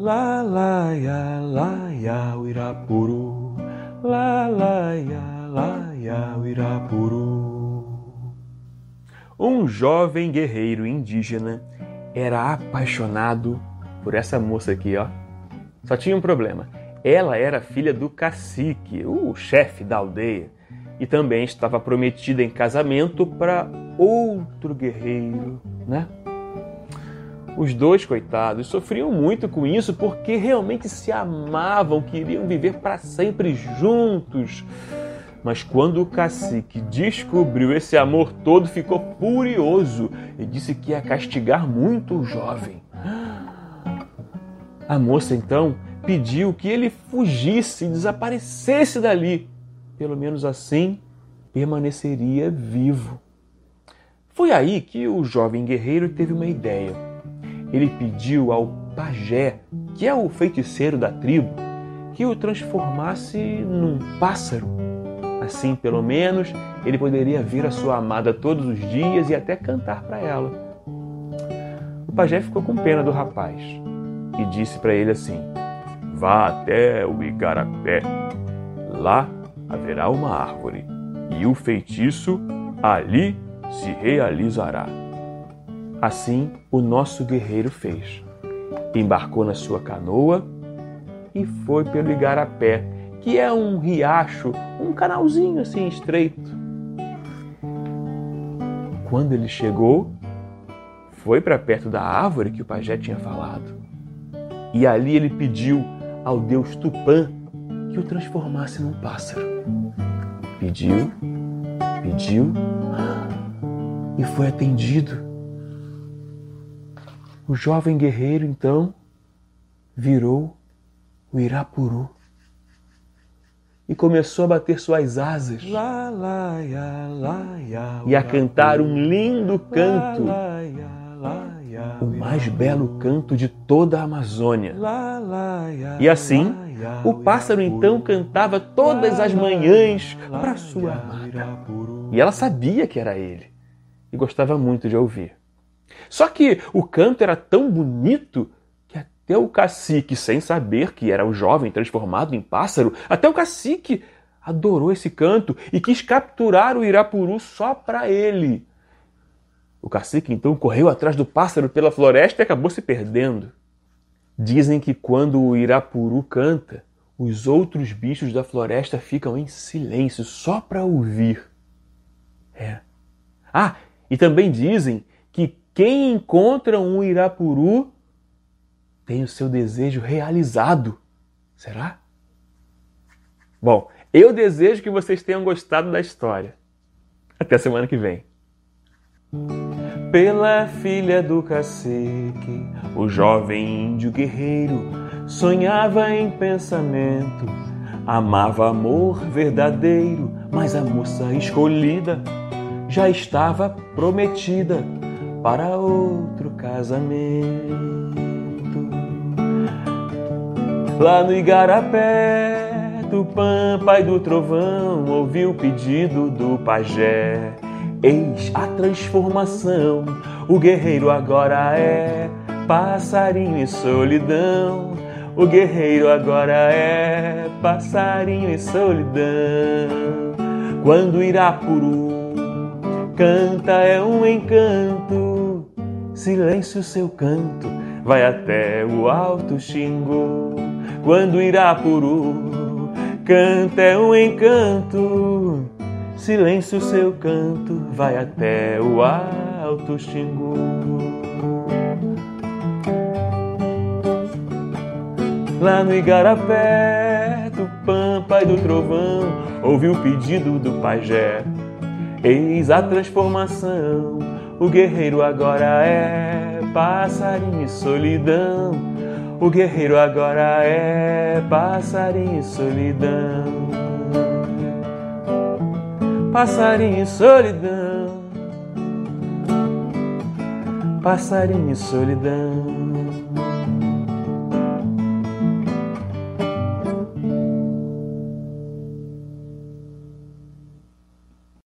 Lá, lá, ya, lá, ya, o Irapuru. Lá, lá, ya, lá, ya, o Irapuru. Um jovem guerreiro indígena era apaixonado por essa moça aqui, ó. Só tinha um problema. Ela era filha do cacique, o chefe da aldeia, e também estava prometida em casamento para outro guerreiro, né? Os dois, coitados, sofriam muito com isso porque realmente se amavam, queriam viver para sempre juntos. Mas quando o cacique descobriu esse amor todo, ficou furioso e disse que ia castigar muito o jovem. A moça então pediu que ele fugisse e desaparecesse dali. Pelo menos assim permaneceria vivo. Foi aí que o jovem guerreiro teve uma ideia. Ele pediu ao pajé, que é o feiticeiro da tribo, que o transformasse num pássaro. Assim, pelo menos, ele poderia ver a sua amada todos os dias e até cantar para ela. O pajé ficou com pena do rapaz e disse para ele assim: Vá até o igarapé. Lá haverá uma árvore e o feitiço ali se realizará. Assim o nosso guerreiro fez. Embarcou na sua canoa e foi pelo igarapé, que é um riacho, um canalzinho assim estreito. Quando ele chegou, foi para perto da árvore que o pajé tinha falado. E ali ele pediu ao deus Tupã que o transformasse num pássaro. Pediu, pediu e foi atendido. O jovem guerreiro então virou o Irapuru e começou a bater suas asas Lá, lá, ya, lá, o e a cantar um lindo canto, ya, o mais belo canto de toda a Amazônia. E assim, o pássaro então cantava todas as manhãs para sua amada. E ela sabia que era ele e gostava muito de ouvir. Só que o canto era tão bonito que até o cacique, sem saber que era o jovem transformado em pássaro, até o cacique adorou esse canto e quis capturar o Irapuru só para ele. O cacique então correu atrás do pássaro pela floresta e acabou se perdendo. Dizem que quando o Irapuru canta, os outros bichos da floresta ficam em silêncio só para ouvir. É. Ah, e também dizem quem encontra um Irapuru tem o seu desejo realizado. Será? Bom, eu desejo que vocês tenham gostado da história. Até semana que vem. Pela filha do cacique, o jovem índio guerreiro sonhava em pensamento, amava amor verdadeiro, mas a moça escolhida já estava prometida para outro casamento. Lá no Igarapé, Tupã, pai do trovão, ouviu o pedido do pajé. Eis a transformação, o guerreiro agora é passarinho e solidão. O guerreiro agora é passarinho e solidão. Quando Irapuru canta é um encanto, silêncio seu canto vai até o alto Xingu. Quando Irapuru canta é um encanto, silêncio seu canto vai até o alto Xingu. Lá no Igarapé, Tupã, pai do trovão, ouviu o pedido do pajé. Eis a transformação, o guerreiro agora é passarinho e solidão. O guerreiro agora é passarinho solidão. Passarinho solidão. Passarinho solidão.